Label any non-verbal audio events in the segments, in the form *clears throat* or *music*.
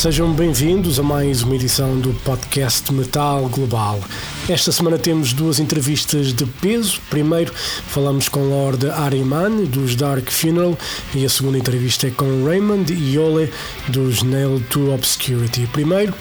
Sejam bem-vindos a mais uma edição do podcast Metal Global. Esta semana temos duas entrevistas de peso. Primeiro, falamos com Lord Ariman, dos Dark Funeral, e a segunda entrevista é com Raymond Iole, dos Nail to Obscurity. Primeiro,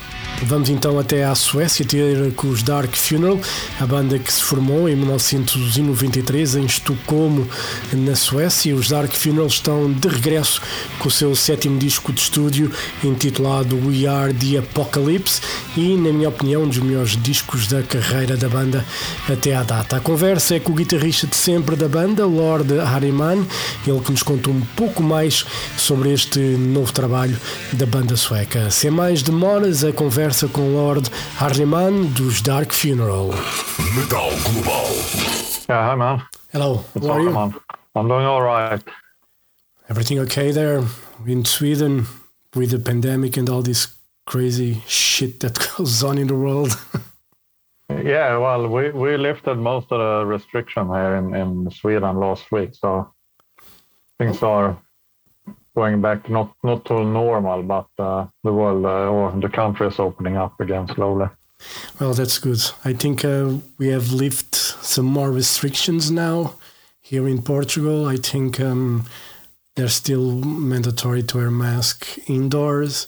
Vamos então até à Suécia ter com os Dark Funeral, a banda que se formou em 1993 em Estocolmo, na Suécia. Os Dark Funeral estão de regresso com o seu sétimo disco de estúdio intitulado We Are the Apocalypse e, na minha opinião, um dos melhores discos da carreira da banda até à data. A conversa é com o guitarrista de sempre da banda, Lord Harriman, ele que nos contou um pouco mais sobre este novo trabalho da banda sueca. Sem mais demoras, a conversa conversa com Lord Ahriman dos Dark Funeral. Metal Global. Yeah, hi man. Hello, It's how are you? Ahriman. I'm doing all right. Everything okay there in Sweden with the pandemic and all this crazy shit that *laughs* goes on in the world? *laughs* Yeah, well, we, we lifted most of the restriction here in, in Sweden last week, so things are going back not not to normal, but uh, the world uh, or the country is opening up again slowly. well, that's good. I think uh, we have lifted some more restrictions now here in Portugal. I think um, they're still mandatory to wear mask indoors,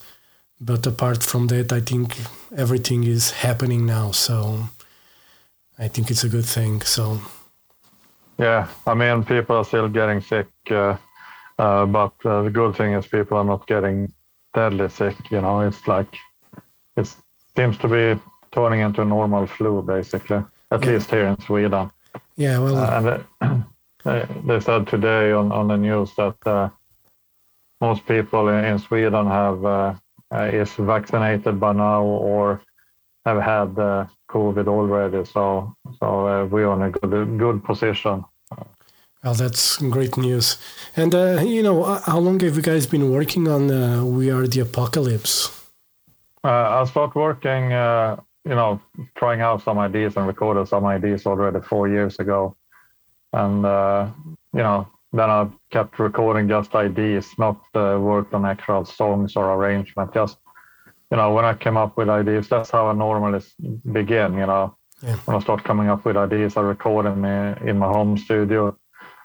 but apart from that, I think everything is happening now. So I think it's a good thing. So Yeah, I mean, people are still getting sick, uh, uh, but uh, the good thing is people are not getting deadly sick. You know, it's like it seems to be turning into a normal flu, basically, at Yeah. least here in Sweden. yeah, well, Uh, and they, *clears throat* they said today on, on the news that uh, most people in, in Sweden have uh, uh, is vaccinated by now or have had uh, COVID already. So so uh, we are in a good good position. Well, that's great news. And, uh, you know, how long have you guys been working on uh, We Are the Apocalypse? Uh, I started working, uh, you know, trying out some ideas and recorded some ideas already four years ago, and uh, you know, then I kept recording just ideas, not uh, worked on actual songs or arrangement. Just you know, when I came up with ideas, that's how I normally begin. You know, Yeah. when I start coming up with ideas, I record them in, in my home studio,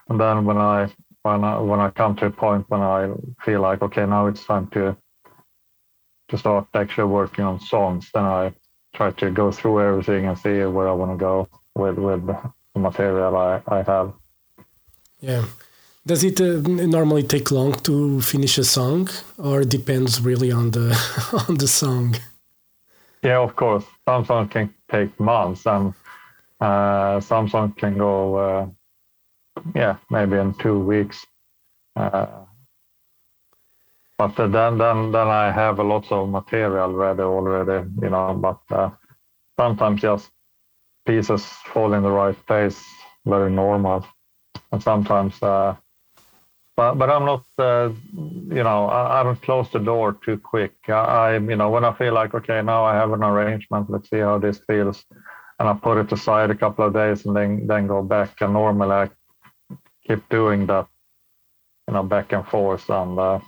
and then when I when I when I come to a point when I feel like okay, now it's time to to start actually working on songs, then I try to go through everything and see where I want to go with with the material I, I have. Yeah. Does it uh, normally take long to finish a song, or depends really on the *laughs* on the song? Yeah, of course. Some songs can take months, and uh, some songs can go, uh, yeah, maybe in two weeks. Uh, but then, then, then I have a of material ready already, you know. But uh, sometimes just pieces fall in the right place, very normal, and sometimes. Uh, but but I'm not, uh, you know, I, I don't close the door too quick. I, I, you know, when I feel like okay, now I have an arrangement. Let's see how this feels, and I put it aside a couple of days and then then go back. And normally I keep doing that, you know, back and forth, and uh,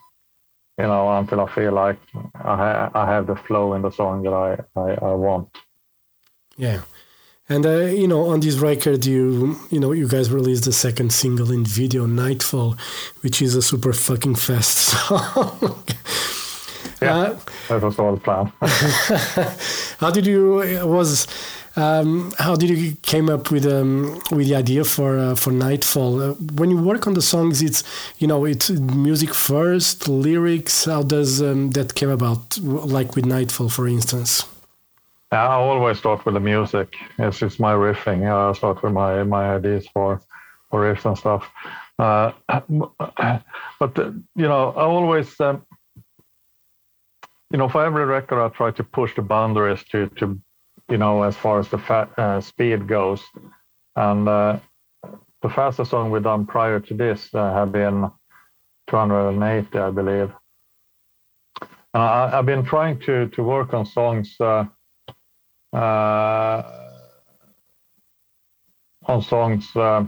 you know, until I feel like I ha- I have the flow in the song that I I, I want. Yeah. And uh, you know, on this record, you you know, you guys released the second single in video, Nightfall, which is a super fucking fast *laughs* song. Yeah. Uh, That was all planned. *laughs* how did you was um, how did you came up with um, with the idea for uh, for Nightfall? Uh, when you work on the songs, it's you know it's music first, lyrics. How does um, that came about? Like with Nightfall, for instance. I always start with the music. It's just my riffing. I start with my my ideas for for riffs and stuff. Uh, *clears throat* but uh, you know, I always, um, you know, for every record, I try to push the boundaries to to, you know, as far as the fa- uh, speed goes. And uh, the fastest song we've done prior to this uh, have been 280, I believe. And I, I've been trying to to work on songs. Uh, uh, on songs uh,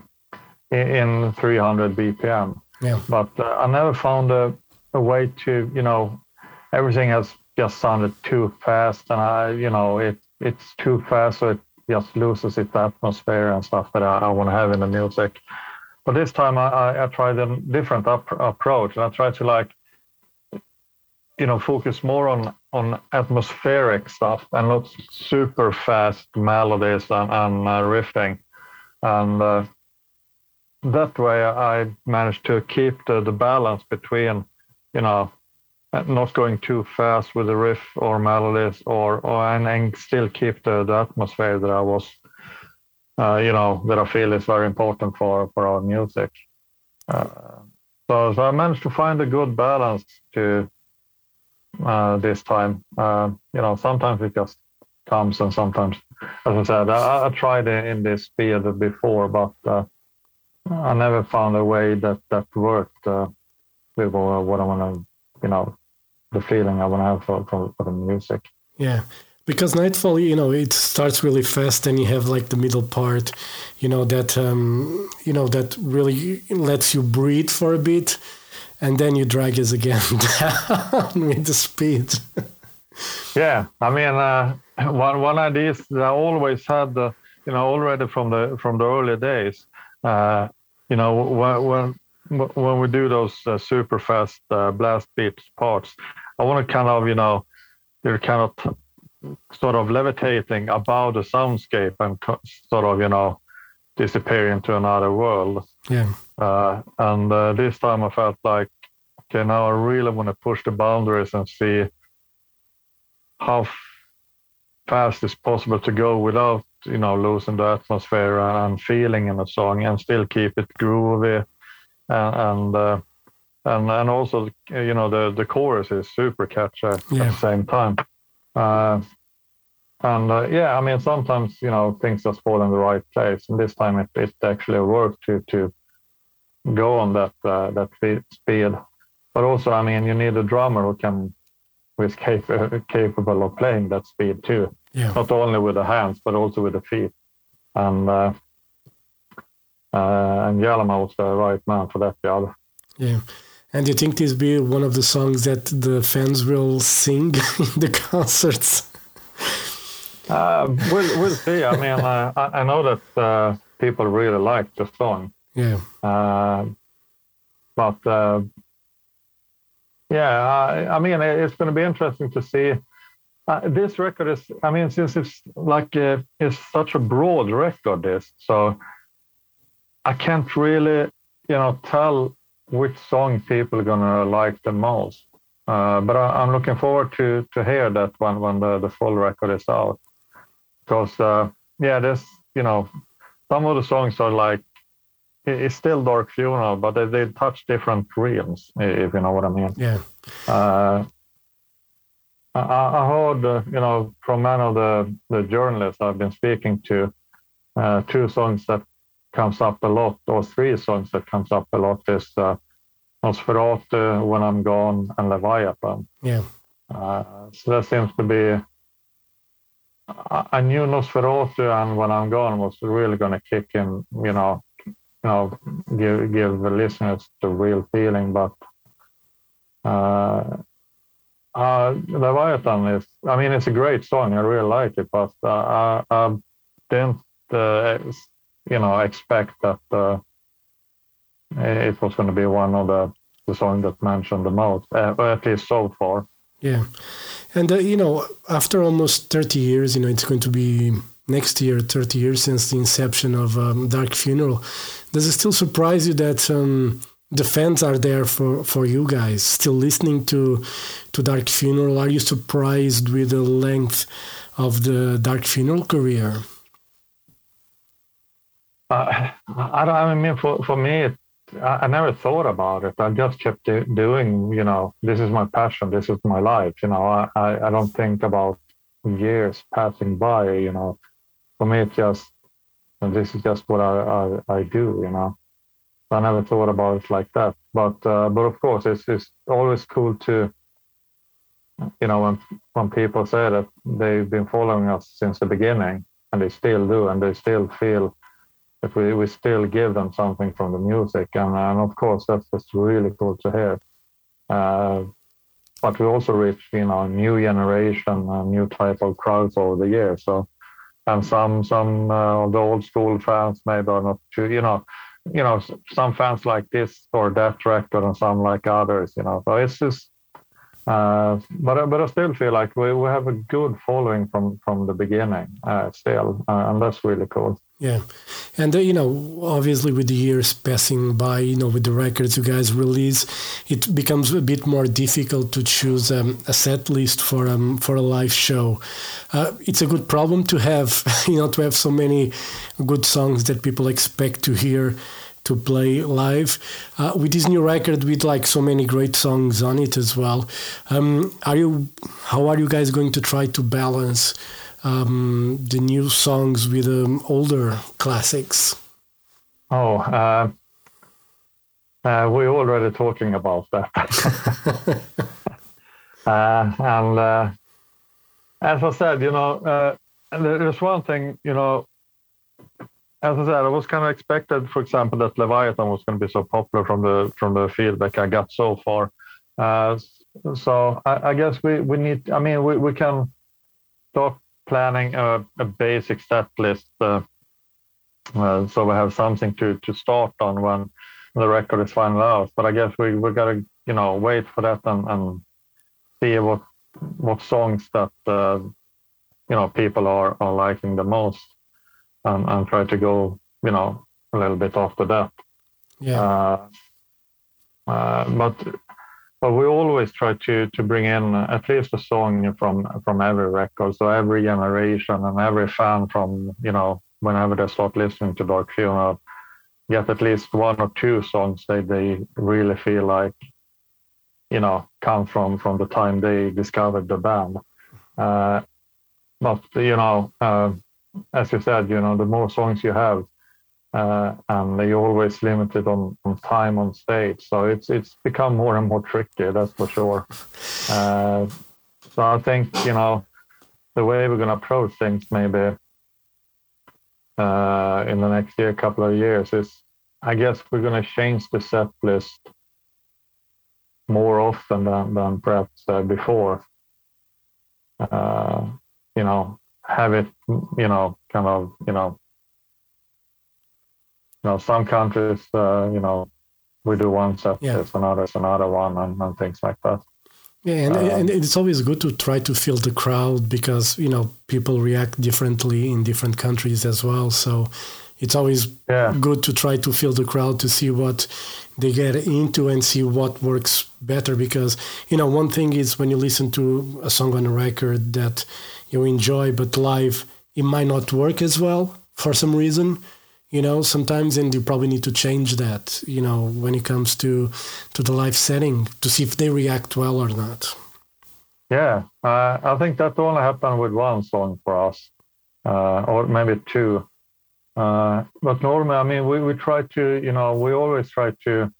in, in 300 BPM. Yeah. But uh, I never found a, a way to, you know, everything has just sounded too fast, and I, you know, it it's too fast, so it just loses its atmosphere and stuff that I, I want to have in the music. But this time I, I, I tried a different up, approach, and I tried to like, you know, focus more on on atmospheric stuff and not super fast melodies and, and uh, riffing, and uh, that way I managed to keep the, the balance between, you know, not going too fast with the riff or melodies or, or and, and still keep the, the atmosphere that I was, uh, you know, that I feel is very important for, for our music. Uh, so, so I managed to find a good balance to uh, this time. Uh, you know, sometimes it just comes and sometimes, as I said, I, I tried in this field before, but uh, I never found a way that that worked uh, with what I want to, you know, the feeling I want to have for, for, for the music. Yeah, because Nightfall, you know, it starts really fast, and you have like the middle part, you know, that um, you know that really lets you breathe for a bit, and then you drag us again *laughs* down with the speed. yeah, I mean, uh, one one idea that I always had, the, you know, already from the from the early days. Uh, you know, when when when we do those uh, super fast uh, blast beat parts, I want to kind of, you know, you're kind of sort of levitating above the soundscape and sort of, you know, disappear into another world. Yeah. Uh, and uh, this time I felt like, okay, now I really want to push the boundaries and see how fast it's possible to go without, you know, losing the atmosphere and feeling in the song and still keep it groovy and uh, and and also you know the the chorus is super catchy yeah. at the same time. Uh, and uh, yeah, I mean sometimes you know things just fall in the right place, and this time it, it actually worked to to go on that uh, that speed. But also, I mean, you need a drummer who can who is cap- *laughs* capable of playing that speed too. Yeah. Not only with the hands, but also with the feet. And uh, uh, and was the right man for that job. Yeah. And do you think this will be one of the songs that the fans will sing *laughs* in the concerts? Uh, we'll, we'll see. I mean, uh, I, I, know that uh, people really like the song. Yeah. Uh, but uh, yeah, I, I, mean, it's going to be interesting to see. Uh, this record is, I mean, since it's like it's such a broad record, this so I can't really, you know, tell which song people are gonna like the most. Uh, but I, am looking forward to to hear that one when the, the full record is out. Because uh, yeah, there's you know some of the songs are like it's still Dark Funeral, but they, they touch different realms, if you know what I mean. Yeah. Uh, I, I, heard, uh, you know, from many of the, the journalists I've been speaking to, uh, two songs that comes up a lot, or three songs that comes up a lot is uh, Nosferatu, When I'm Gone, and Leviathan. Yeah. Uh, so that seems to be. I knew Nosferatu and When I'm Gone was really going to kick in, you know, you know, give give the listeners the real feeling, but uh, uh, Leviathan is. I mean, it's a great song. I really like it, but uh, I, I didn't uh, you know I expect that uh, it was going to be one of the the songs that mentioned the most, uh, at least so far. Yeah, and uh, you know, after almost thirty years, you know, it's going to be next year 30 years since the inception of um, Dark Funeral. Does it still surprise you that um, the fans are there for, for you guys, still listening to to Dark Funeral? Are you surprised with the length of the Dark Funeral career? Uh, I, I mean, for, for me, it, I, I, never thought about it. I just kept do, doing, you know, this is my passion, this is my life. You know, I, I, I don't think about years passing by, you know. For me, it's just, this is just what I, I, I do, you know. I never thought about it like that. But, uh, but of course, it's, it's always cool to, you know, when, when people say that they've been following us since the beginning and they still do and they still feel that we, we still give them something from the music, and, and of course that's just really cool to hear. Uh, but we also reach you know new generation, a new type of crowds over the years. So, and some some uh, of the old school fans maybe are not too, you know, you know, some fans like this or that record, and some like others, you know. So it's just uh, but but I still feel like we, we have a good following from from the beginning uh, still, uh, and that's really cool. Yeah, and uh, you know, obviously, with the years passing by, you know, with the records you guys release, it becomes a bit more difficult to choose um, a set list for um for a live show. Uh, it's a good problem to have, *laughs* you know, to have so many good songs that people expect to hear to play live. Uh, with this new record with like so many great songs on it as well um, are you how are you guys going to try to balance um, the new songs with um, older classics? Oh uh, uh, we're already talking about that. *laughs* Uh, and uh, as i said you know uh, there's one thing you know as I said, I was kind of expected, for example, that Leviathan was going to be so popular from the from the feedback I got so far. Uh, so I, I, guess we, we need. I mean, we, we can start planning a, a basic set list, uh, uh, so we have something to to start on when the record is final out. But I guess we we gotta you know wait for that and, and see what what songs that uh, you know people are are liking the most and, and try to go, you know, a little bit after that. Yeah. Uh, uh, but but we always try to to bring in at least a song from from every record, so every generation and every fan from you know whenever they start listening to Dark Funeral, get at least one or two songs that they really feel like you know come from from the time they discovered the band. Uh, but you know, uh, as you said, you know, the more songs you have, uh, and you're always limited on, on time on stage. So it's it's become more and more tricky, that's for sure. *laughs* Uh, so I think you know the way we're going to approach things maybe uh, in the next year, couple of years is, I guess we're going to change the set list more often than than perhaps uh, before. Uh, you know, have it, you know, kind of, you know, you know, some countries, uh, you know, we do one set, yeah. there's another, another one, and, and things like that. Yeah, and, uh, and it's always good to try to feel the crowd because you know people react differently in different countries as well. So it's always yeah. good to try to feel the crowd to see what they get into and see what works better. Because you know, one thing is when you listen to a song on a record that you enjoy, but live it might not work as well for some reason. You know, sometimes, and you probably need to change that. You know, when it comes to to the live setting to see if they react well or not. Yeah, uh, I think that only happened with one song for us, uh, or maybe two. Uh, but normally, I mean, we, we try to, you know, we always try to,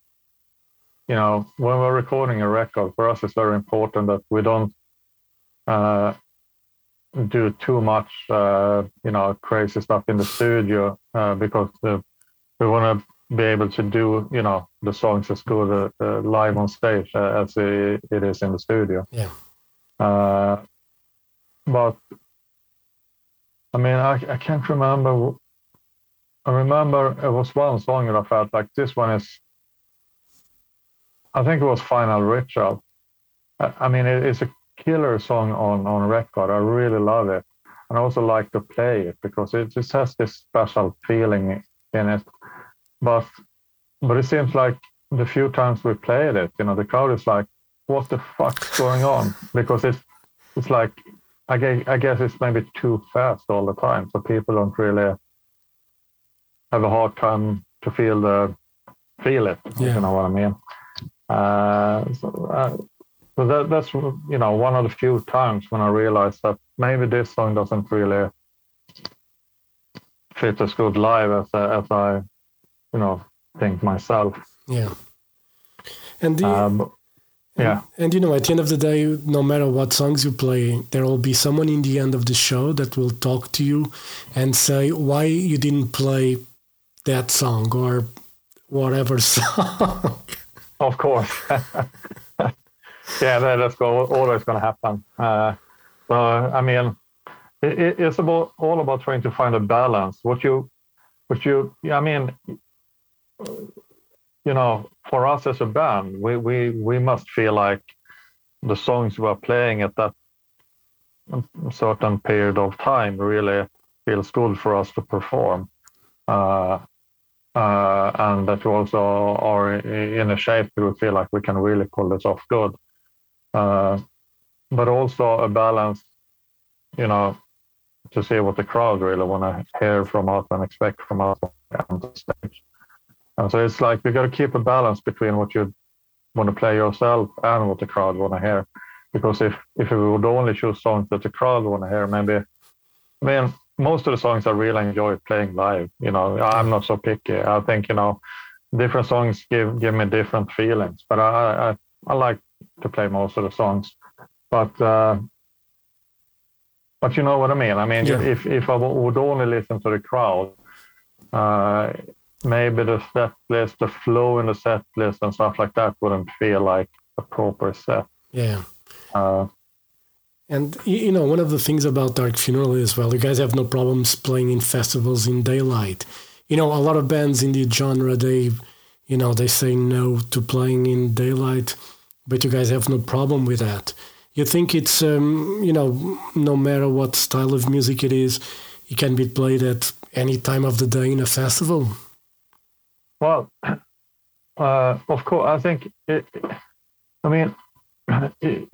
you know, when we're recording a record, for us it's very important that we don't uh, do too much, uh, you know, crazy stuff in the studio uh, because the, we want to be able to do, you know, the songs as good uh, uh live on stage uh, as it, it is in the studio. Yeah. Uh, but I mean, I, I can't remember. I remember it was one song that I felt like this one is. I think it was Final Ritual. I, I mean, it, it's a killer song on on record. I really love it, and I also like to play it because it just has this special feeling in it. But but it seems like the few times we played it, you know, the crowd is like, "What the fuck's going on?" Because it's it's like I guess, I guess it's maybe too fast all the time, so people don't really have a hard time to feel the feel it. Yeah. You know what I mean? Uh, so, uh, so that, that's you know one of the few times when I realized that maybe this song doesn't really fit as good live as as I you know think myself. Yeah. And the, um, yeah. And, and, you know, at the end of the day, no matter what songs you play, there will be someone in the end of the show that will talk to you and say why you didn't play that song or whatever *laughs* song. of course. *laughs* yeah, that's always going to happen. Uh, so, I mean, it, it's about all about trying to find a balance. What you, what you, I mean, you know, for us as a band, we we we must feel like the songs we are playing at that certain period of time really feels good for us to perform. Uh, uh, and that we also are in a shape that we feel like we can really pull this off good. Uh, but also a balance, you know, to see what the crowd really want to hear from us and expect from us on the stage. And so it's like you got to keep a balance between what you want to play yourself and what the crowd want to hear. Because if if we would only choose songs that the crowd want to hear, maybe I mean most of the songs I really enjoy playing live. You know, I'm not so picky. I think you know different songs give give me different feelings, but I I, I like to play most of the songs. But uh, but you know what I mean. I mean, yeah. if if I would only listen to the crowd, uh, maybe the set list, the flow in the set list, and stuff like that wouldn't feel like a proper set. Yeah. Uh, and you know, one of the things about Dark Funeral is well, you guys have no problems playing in festivals in daylight. You know, a lot of bands in the genre they, you know, they say no to playing in daylight, but you guys have no problem with that. You think it's, um, you know, no matter what style of music it is, it can be played at any time of the day in a festival. Well, *clears throat* uh, of course, I think. It, I mean, *clears throat* it,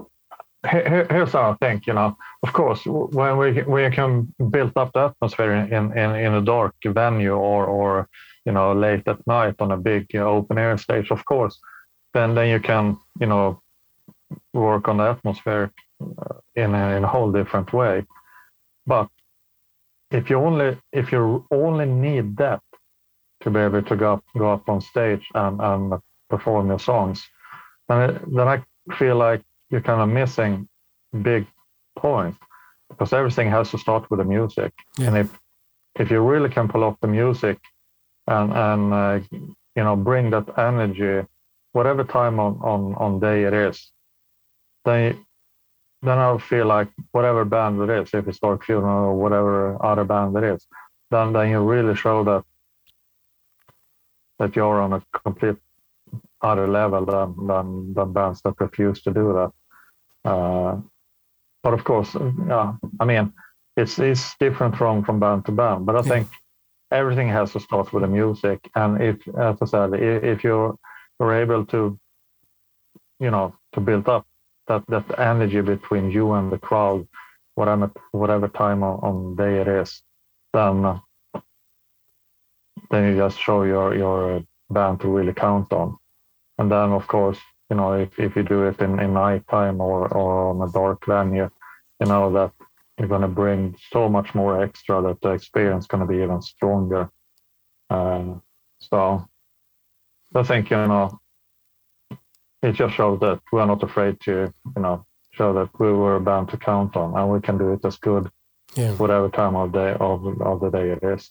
here, here's how I think. You know, of course, when we we can build up the atmosphere in in, in a dark venue or or you know late at night on a big open air stage, of course, then then you can you know work on the atmosphere uh, in a, in a whole different way. But if you only if you only need that to be able to go up, go up on stage and, and perform your songs, then, then I feel like you're kind of missing big point because everything has to start with the music. Yeah. And if if you really can pull off the music and and uh, you know bring that energy, whatever time on on on day it is, then then I feel like whatever band it is, if it's Dark Funeral or whatever other band it is, then then you really show that that you're on a complete other level than than, than bands that refuse to do that. Uh, but of course, yeah, I mean, it's it's different from from band to band. But I think everything has to start with the music, and if, as I said, if, if you're you're able to, you know, to build up that that energy between you and the crowd, whatever whatever time on, on day it is, then then you just show your your band to really count on. And then of course, you know, if, if you do it in, in night time or, or on a dark venue, you know that you're gonna bring so much more extra that the experience is gonna be even stronger. Uh, so I think, you know, it just shows that we're not afraid to, you know, show that we were bound to count on and we can do it as good yeah. whatever time of day of, of the day it is.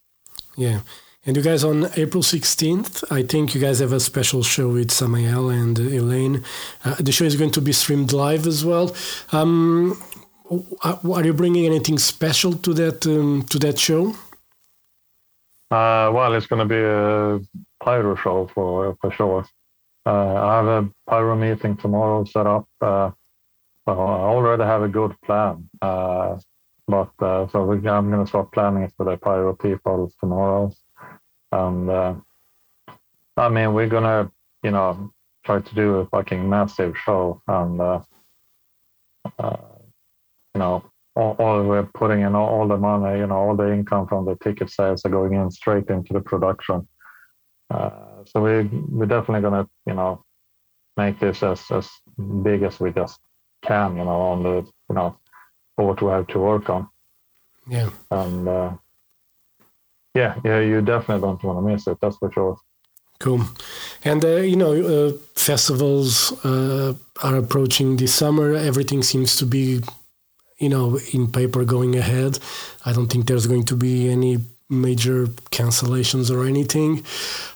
Yeah. And you guys on April 16th, I think you guys have a special show with Samael and Eleine. Uh, the show is going to be streamed live as well. Um, are you bringing anything special to that um, to that show? Uh, well, it's going to be a pyro show for for sure. Uh, I have a pyro meeting tomorrow set up. Uh, I already have a good plan. Uh, but so I'm going to start planning it for the pyro people tomorrow. And I mean, we're gonna, you know, try to do a fucking massive show, and uh, uh, you know, all, all, we're putting in all, all, the money, you know, all the income from the ticket sales are going in straight into the production. Uh, so we we're definitely gonna, you know, make this as as big as we just can, you know, on the, you know, what we have to work on. Yeah. And uh, yeah, yeah, you definitely don't want to miss it. That's for sure. Cool. And, uh, you know, uh, festivals uh, are approaching this summer. Everything seems to be, you know, in paper going ahead. I don't think there's going to be any major cancellations or anything.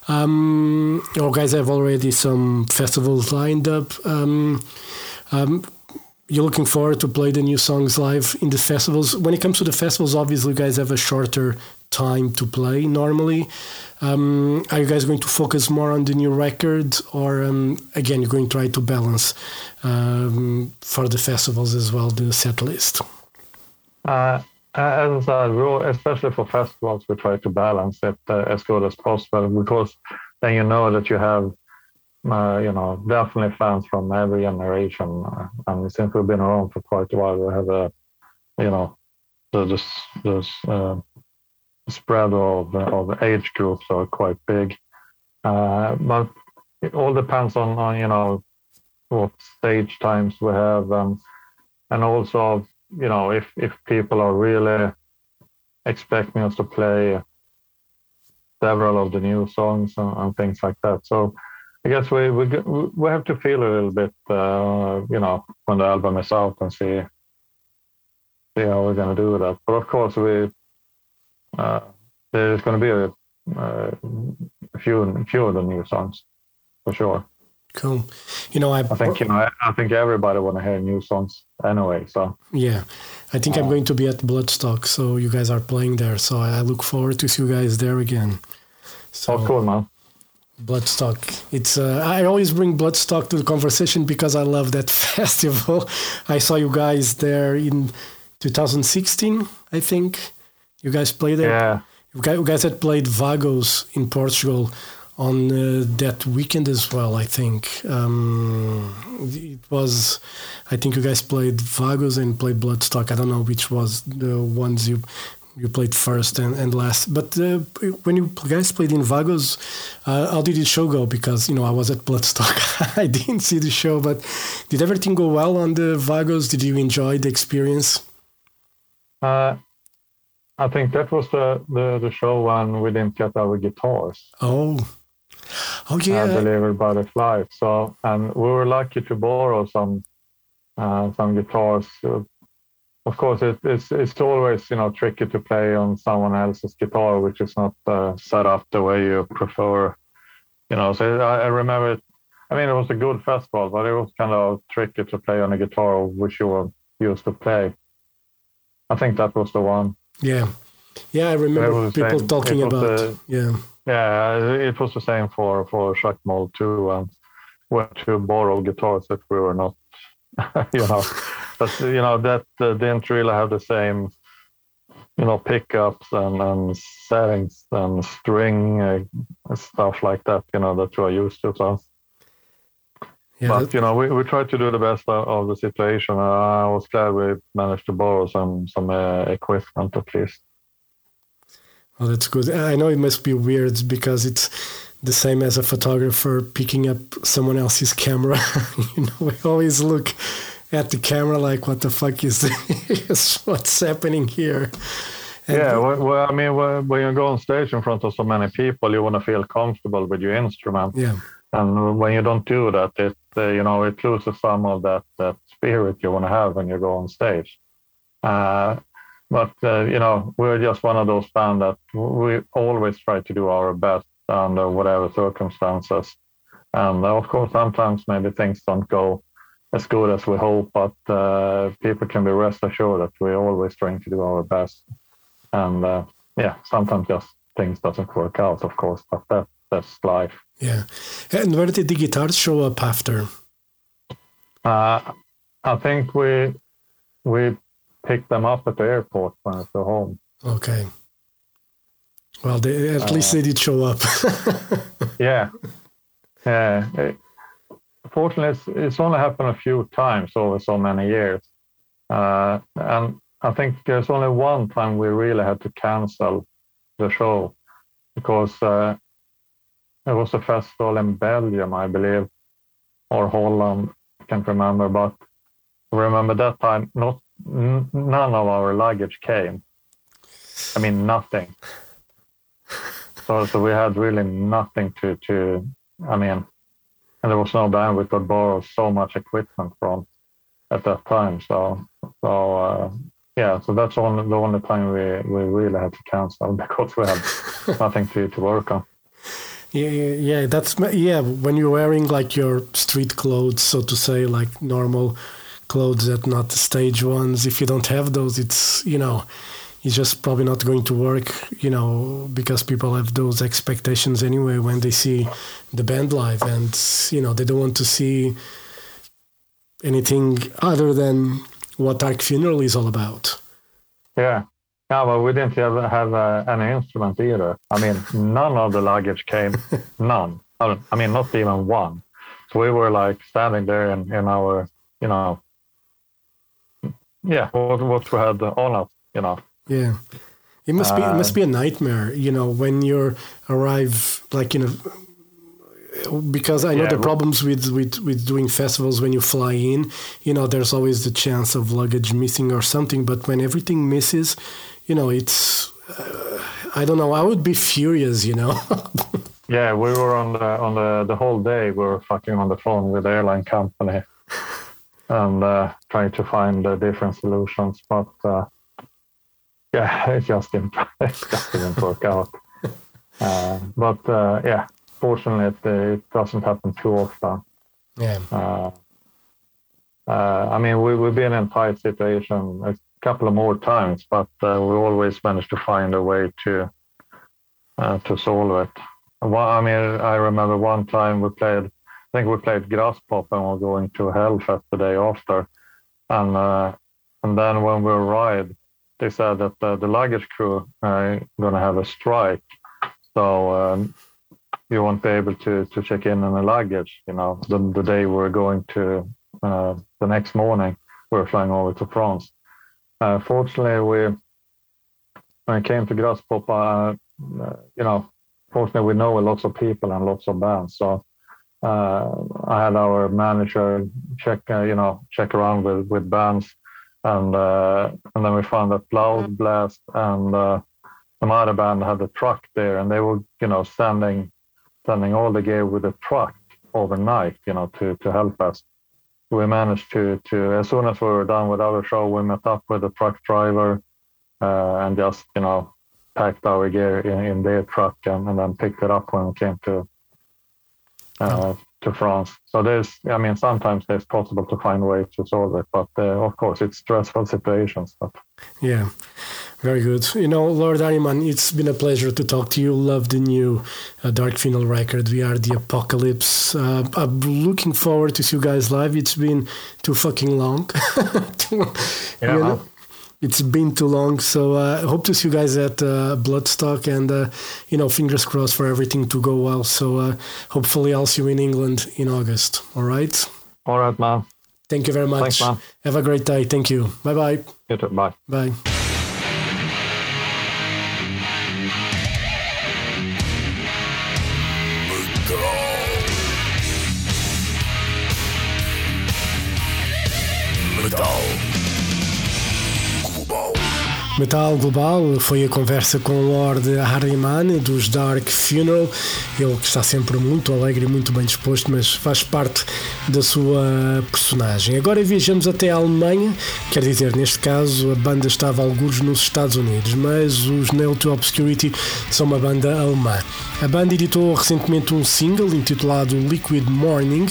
Um, you guys have already some festivals lined up. Um, um, you're looking forward to play the new songs live in the festivals. When it comes to the festivals, obviously, you guys have a shorter time to play normally. Um, are you guys going to focus more on the new record, or um, again, you're going to try to balance um, for the festivals as well the set list? Uh, as I said, especially for festivals, we try to balance it uh, as good as possible because then you know that you have uh, you know, definitely fans from every generation. Uh, and since we've been around for quite a while, we have a, you know, the the, the uh, spread of of age groups are quite big. Uh, but it all depends on, on you know what stage times we have, um, and also you know if if people are really expecting us to play several of the new songs and, and things like that. So I guess we we we have to feel a little bit, uh, you know, when the album is out and see see how we're going to do that. But of course, we uh, there's going to be a, uh, a few few of the new songs for sure. Cool. You know, I, I think you know I think everybody want to hear new songs anyway. So yeah, I think uh, I'm going to be at Bloodstock, so you guys are playing there. So I look forward to see you guys there again. So, oh, cool, man. Bloodstock. It's uh, I always bring Bloodstock to the conversation because I love that *laughs* festival. I saw you guys there in 2016, I think. You guys played there. Yeah. You guys had played Vagos in Portugal on uh, that weekend as well. I think um, it was. I think you guys played Vagos and played Bloodstock. I don't know which was the ones you you played first and, and last. But uh, when you guys played in Vagos, uh, how did the show go? Because you know I was at Bloodstock, *laughs* I didn't see the show. But did everything go well on the Vagos? Did you enjoy the experience? Uh, I think that was the, the, the show when we didn't get our guitars. Oh, oh yeah, delivered by the flight. So and we were lucky to borrow some uh, some guitars uh, of course, it, it's it's always you know tricky to play on someone else's guitar, which is not uh, set up the way you prefer. You know, so I, I remember it. I mean, it was a good festival, but it was kind of tricky to play on a guitar which you were used to play. I think that was the one. Yeah, yeah, I remember people same. talking about. The, yeah, yeah, it was the same for for Shock Mold too. And went to borrow guitars that we were not, *laughs* you know but you know that uh, didn't really have the same you know pickups and, and settings and string uh, stuff like that you know that you are used to so yeah, but you know we, we tried to do the best of the situation i was glad we managed to borrow some some uh, equipment at least well that's good i know it must be weird because it's the same as a photographer picking up someone else's camera *laughs* you know we always look at the camera like, what the fuck is this? *laughs* What's happening here? And yeah, well, I mean, when you go on stage in front of so many people, you want to feel comfortable with your instrument. Yeah. And when you don't do that, it uh, you know it loses some of that that spirit you want to have when you go on stage. Uh, but uh, you know, we're just one of those bands that we always try to do our best under whatever circumstances. And of course, sometimes maybe things don't go as good as we hope, but uh, people can be rest assured that we're always trying to do our best. And uh, yeah, sometimes just things doesn't work out, of course, but that that's life. Yeah. And where did the guitars show up after? Uh, I think we we picked them up at the airport when I go home. Okay. Well, they, at least they did show up. *laughs* yeah. Yeah fortunately, it's, it's, only happened a few times over so many years. Uh, and I think there's only one time we really had to cancel the show because uh, it was a festival in Belgium, I believe, or Holland, I can't remember. But I remember that time, not n- none of our luggage came. I mean, nothing. So, so we had really nothing to, to I mean, and there was no band we could borrow so much equipment from at that time. So, so uh, yeah, so that's on the only time we, we really had to cancel *laughs* because we had nothing to, to work on. Yeah, yeah, yeah, that's yeah. When you're wearing like your street clothes, so to say, like normal clothes that not the stage ones. If you don't have those, it's you know, it's just probably not going to work. You know, because people have those expectations anyway when they see the band live, and you know they don't want to see anything other than what Dark Funeral is all about. Yeah. Yeah, but we didn't have, have uh, any instrument either. I mean, none of the luggage came. *laughs* none. I, I mean, not even one. So we were like standing there in, in our, you know, yeah, what, what we had on us, you know. Yeah. It must be it must be a nightmare, you know, when you arrive like in a because I know yeah, the problems with, with, with doing festivals when you fly in, you know, there's always the chance of luggage missing or something. But when everything misses, you know, it's, uh, I don't know, I would be furious, you know. *laughs* yeah, we were on the, on the, the whole day, we were fucking on the phone with the airline company and uh, trying to find uh, different solutions. But uh, yeah, *laughs* it just didn't, *laughs* it just didn't work out. Uh, *laughs* but uh, yeah, fortunately, it, it doesn't happen too often. Yeah. Uh, uh, I mean, we, we've been in tight situation a couple of more times, but uh, we always managed to find a way to uh, to solve it. Well, I mean, I remember one time we played, I think we played Graspop and we are going to Hellfest the day after, and uh, and then when we arrived, they said that the luggage crew are going to have a strike, so. Um, you won't be able to to check in on the luggage. You know, the, the day we're going to uh, the next morning, we're flying over to France. Uh, fortunately, we when it came to Graspop, uh, you know, fortunately we know lots of people and lots of bands. So uh, I had our manager check, uh, you know, check around with with bands, and uh, and then we found that Loudblast and some other band had a truck there, and they were, you know, standing sending all the gear with a truck overnight, you know, to, to help us. We managed to, to, as soon as we were done with our show, we met up with the truck driver uh, and just, you know, packed our gear in, in their truck and, and then picked it up when we came to uh, to France. So there's, I mean, sometimes it's possible to find ways to solve it, but uh, of course it's stressful situations. But yeah, very good. You know, Lord Ahriman, it's been a pleasure to talk to you. Love the new uh, Dark Funeral record. We are the apocalypse. Uh, I'm looking forward to see you guys live. It's been too fucking long. *laughs* yeah. You know? It's been too long. So I uh, hope to see you guys at uh, Bloodstock and, uh, you know, fingers crossed for everything to go well. So uh, hopefully I'll see you in England in August. All right. All right, man. Thank you very much. Thanks, man. Have a great day. Thank you. Bye bye. You. Bye. Bye. Metal Global foi a conversa com o Lord Harriman dos Dark Funeral. Ele que está sempre muito alegre e muito bem disposto, mas faz parte da sua personagem. Agora viajamos até a Alemanha, quer dizer, neste caso a banda estava alguns nos Estados Unidos, mas os Nail to Obscurity são uma banda alemã. A banda editou recentemente um single intitulado Liquid Morning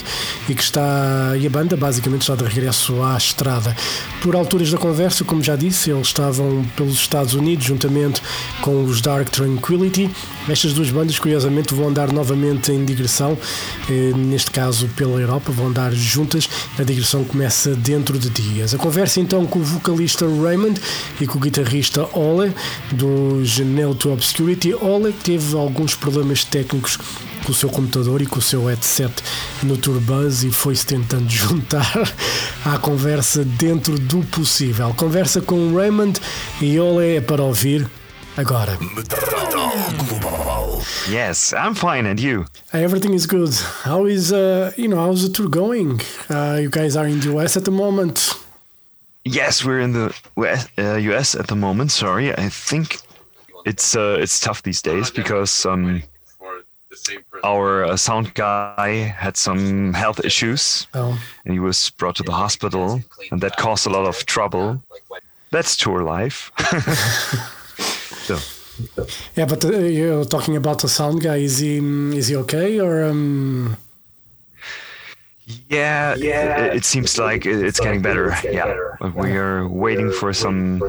e que está e a banda basicamente está de regresso à estrada. Por alturas da conversa, como já disse, eles estavam pelos Estados Unidos juntamente com os Dark Tranquility. Estas duas bandas, curiosamente, vão andar novamente em digressão, eh, neste caso pela Europa, vão andar juntas. A digressão começa dentro de dias. A conversa então com o vocalista Raymond e com o guitarrista Ole dos Nail to Obscurity. Ole teve alguns problemas técnicos com o seu computador e com o seu headset no Turbuzz e foi-se tentando *laughs* juntar à conversa dentro do possível. Conversa com Raymond e Ole é para ouvir agora. Yes, I'm fine, and you? Everything is good. How is uh, you know how's the tour going? Uh, you guys are in the US at the moment. Yes, we're in the US, uh, US at the moment. Sorry, I think it's uh, it's tough these days because um, our uh, sound guy had some health issues oh. and he was brought to the hospital and that caused a lot of trouble that's tour life. *laughs* so. Yeah, but uh, you're talking about the sound guy. Is he is he okay or? Um... Yeah, yeah. It, it seems like it's getting better. Yeah, we are waiting for some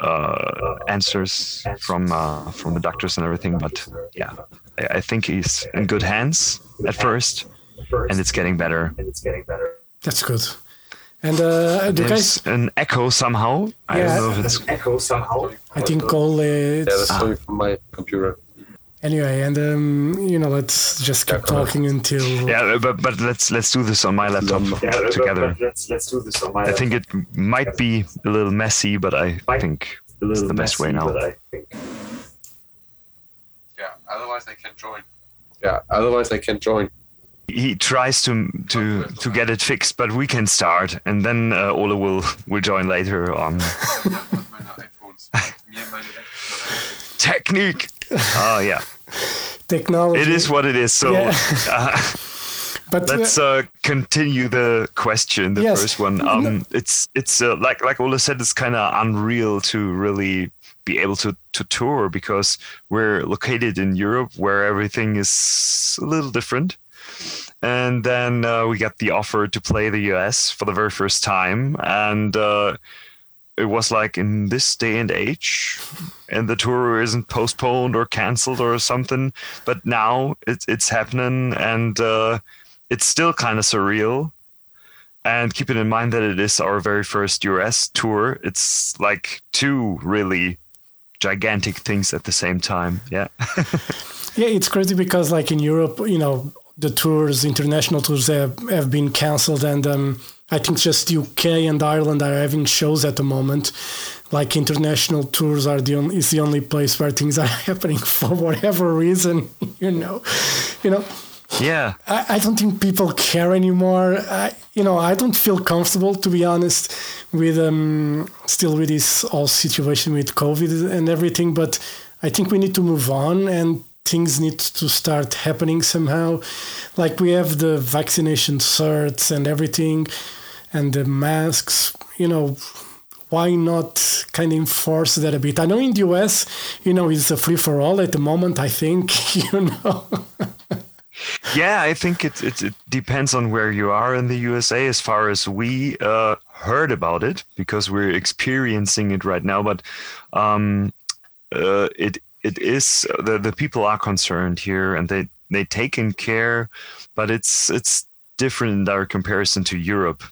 uh, answers from uh, from the doctors and everything. But yeah, I, I think he's in good hands at first, and it's getting better. That's good. And uh, do guys an echo somehow? I don't know if it's an echo somehow. I think Cole. Uh, yeah, that's coming from my computer. Anyway, and um, you know, let's just keep talking until. Yeah, but but let's let's do this on my laptop yeah, together. But, but let's let's do this on my. I think it might be a little messy, but I think it's the best way now. Yeah. Otherwise, they can join. Yeah. Otherwise, they can join he tries to to to get it fixed, but we can start, and then uh, Ole will will join later on. *laughs* Technique. Oh yeah. Technology. It is what it is. So. Yeah. Uh, *laughs* but uh, let's uh, continue the question. The yes. first one. Um, it's it's uh, like like Ole said, it's kind of unreal to really be able to to tour because we're located in Europe, where everything is a little different and then uh, we got the offer to play the US for the very first time, and uh, it was like in this day and age, and the tour isn't postponed or canceled or something, but now it's it's happening, and uh, it's still kind of surreal. And keeping in mind that it is our very first US tour, it's like two really gigantic things at the same time. Yeah. *laughs* yeah, it's crazy because like in Europe, you know, the tours, international tours have, have been cancelled, and um, I think just UK and Ireland are having shows at the moment. Like international tours are the only is the only place where things are *laughs* happening for whatever reason, *laughs* you know, you know. Yeah, I, I don't think people care anymore. I, you know, I don't feel comfortable to be honest with um still with this whole situation with COVID and everything. But I think we need to move on and things need to start happening somehow. Like we have the vaccination certs and everything, and the masks. You know, why not kind of enforce that a bit? I know in the US, you know, it's a free for all at the moment. I think *laughs* you know. *laughs* yeah, I think it, it, it depends on where you are in the USA. As far as we uh, heard about it, because we're experiencing it right now, but um, uh, it it is the the people are concerned here and they they taken care, but it's it's different in our comparison to Europe.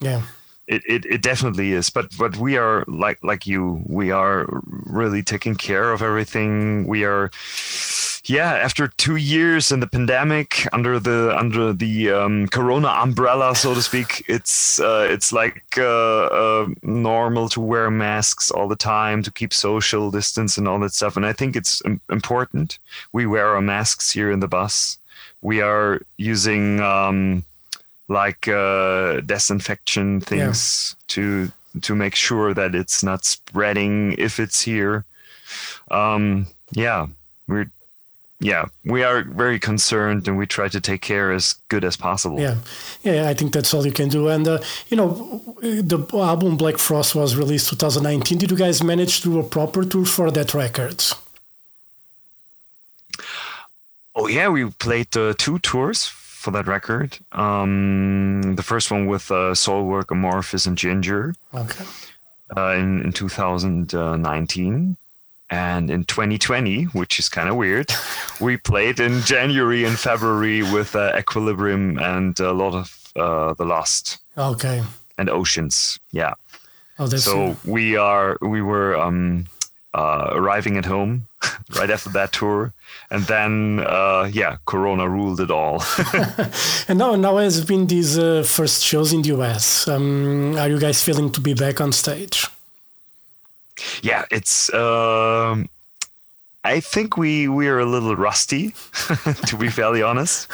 Yeah. It, it, it definitely is, but but we are like like you. We are really taking care of everything. We are yeah, after two years in the pandemic, under the under the um, Corona umbrella, so to speak, it's uh, it's like uh, uh, normal to wear masks all the time to keep social distance and all that stuff. And I think it's important. We wear our masks here in the bus. We are using um, like uh, disinfection things yeah. to to make sure that it's not spreading if it's here. Um, yeah, we're yeah, we are very concerned and we try to take care as good as possible. Yeah, yeah, I think that's all you can do. And uh, you know, the album Black Frost was released 2019. Did you guys manage to do a proper tour for that record? Oh yeah, we played uh, two tours for that record. Um, the first one with uh, Soilwork, Amorphis, and Jinjer. Okay. Uh, in in 2019 and in 2020, which is kind of weird, we played in January and February with uh, Equilibrium and a lot of uh, The Lost. Okay. And Oceans, yeah. Oh, that's so we are we were um, uh, arriving at home *laughs* right after that tour, and then uh, yeah, Corona ruled it all. *laughs* *laughs* and now now has been these uh, first shows in the US. Um, are you guys feeling to be back on stage? Yeah, it's. Um, I think we we are a little rusty, *laughs* to be fairly honest.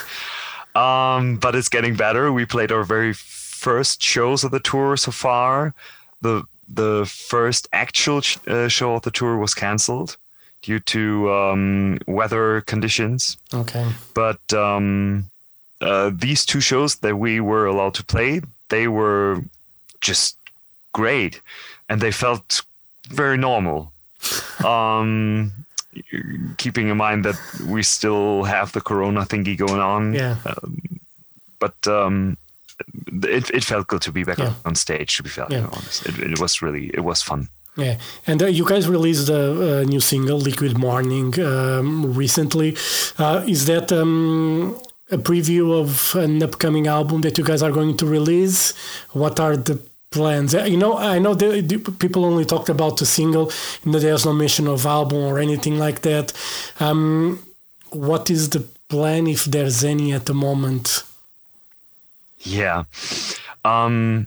Um, but it's getting better. We played our very first shows of the tour so far. The the first actual sh- uh, show of the tour was cancelled due to um, weather conditions. Okay. But um, uh, these two shows that we were allowed to play, they were just great, and they felt very normal. um, keeping in mind that we still have the Corona thingy going on. Yeah. but um, it, it felt good to be back Yeah. on stage. To be fair, Yeah. honest, it, it was really it was fun. Yeah, and uh, you guys released a, a new single, "Liquid Mourning," um, recently. Uh, is that um, a preview of an upcoming album that you guys are going to release? What are the plans? Uh, You know, I know the, the people only talked about the single, and that there's no mention of album or anything like that. Um, what is the plan, if there's any, at the moment? Yeah. Um,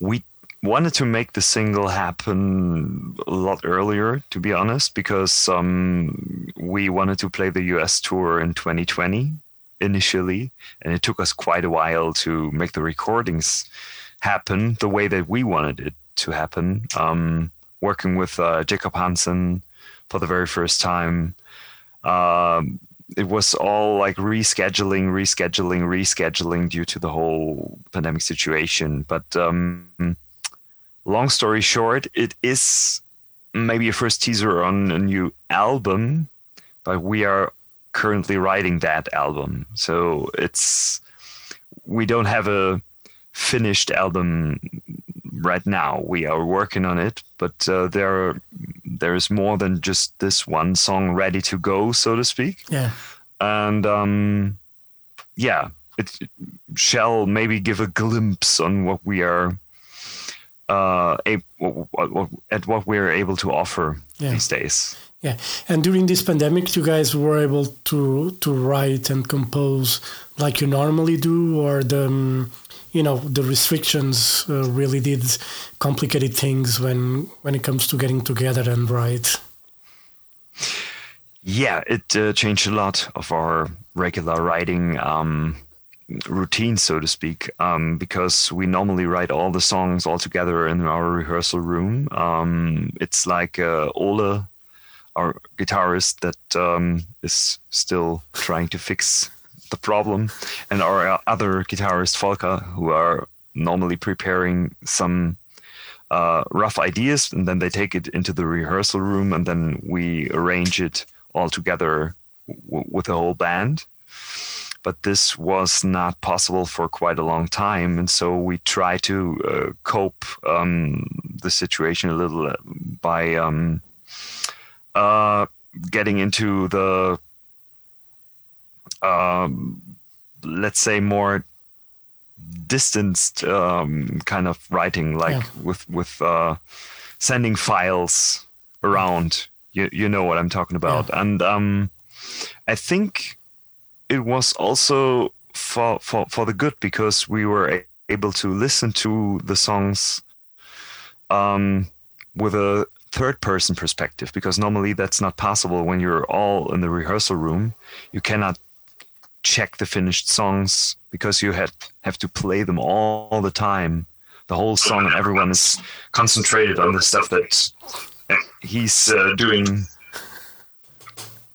we wanted to make the single happen a lot earlier, to be honest, because um, we wanted to play the US tour in 2020 initially, and it took us quite a while to make the recordings happen the way that we wanted it to happen. Um, working with uh, Jacob Hansen for the very first time. Um, it was all like rescheduling, rescheduling, rescheduling due to the whole pandemic situation. But um, long story short, it is maybe a first teaser on a new album, but we are currently writing that album. So it's we don't have a finished album right now. We are working on it, but uh, there there's more than just this one song ready to go, so to speak Yeah, and um, yeah, it shall maybe give a glimpse on what we are uh, a- at what we're able to offer Yeah. these days. yeah. And during this pandemic, you guys were able to to write and compose like you normally do, or the um, you know the restrictions uh, really did complicated things when when it comes to getting together and write. Yeah, it uh, changed a lot of our regular writing um, routine, so to speak, um, because we normally write all the songs all together in our rehearsal room. Um, it's like uh, Ole, our guitarist, that um, is still trying to fix the problem, and our other guitarist, Volker, who are normally preparing some uh, rough ideas, and then they take it into the rehearsal room, and then we arrange it all together w- with the whole band. But this was not possible for quite a long time, and so we try to uh, cope um, the situation a little uh, by um, uh, getting into the um, let's say more distanced um, kind of writing, like Yeah. with with uh, sending files around. You you know what I'm talking about, and um, I think it was also for for for the good because we were able to listen to the songs um, with a third person perspective because normally that's not possible when you're all in the rehearsal room. You cannot check the finished songs because you had have to play them all the time the whole song and everyone is concentrated on the stuff that he's uh, doing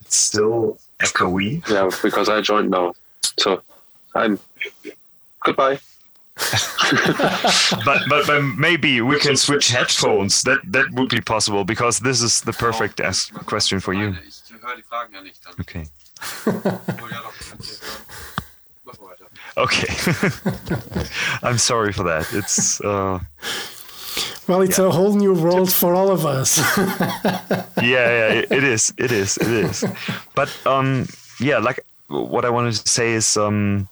it's still echoey Yeah, because I joined now. So I'm goodbye. *laughs* but, but but maybe we can switch headphones that that would be possible because this is the perfect ask question for you Ich höre die Fragen ja nicht dann. okay Ja, doch. kannst du jetzt hören. Mach mal weiter. okay *laughs* i'm sorry for that it's uh Well, it's a whole new world for all of us. *laughs* yeah, yeah, it, it is, it is, it is. But um, yeah, like what I wanted to say is um,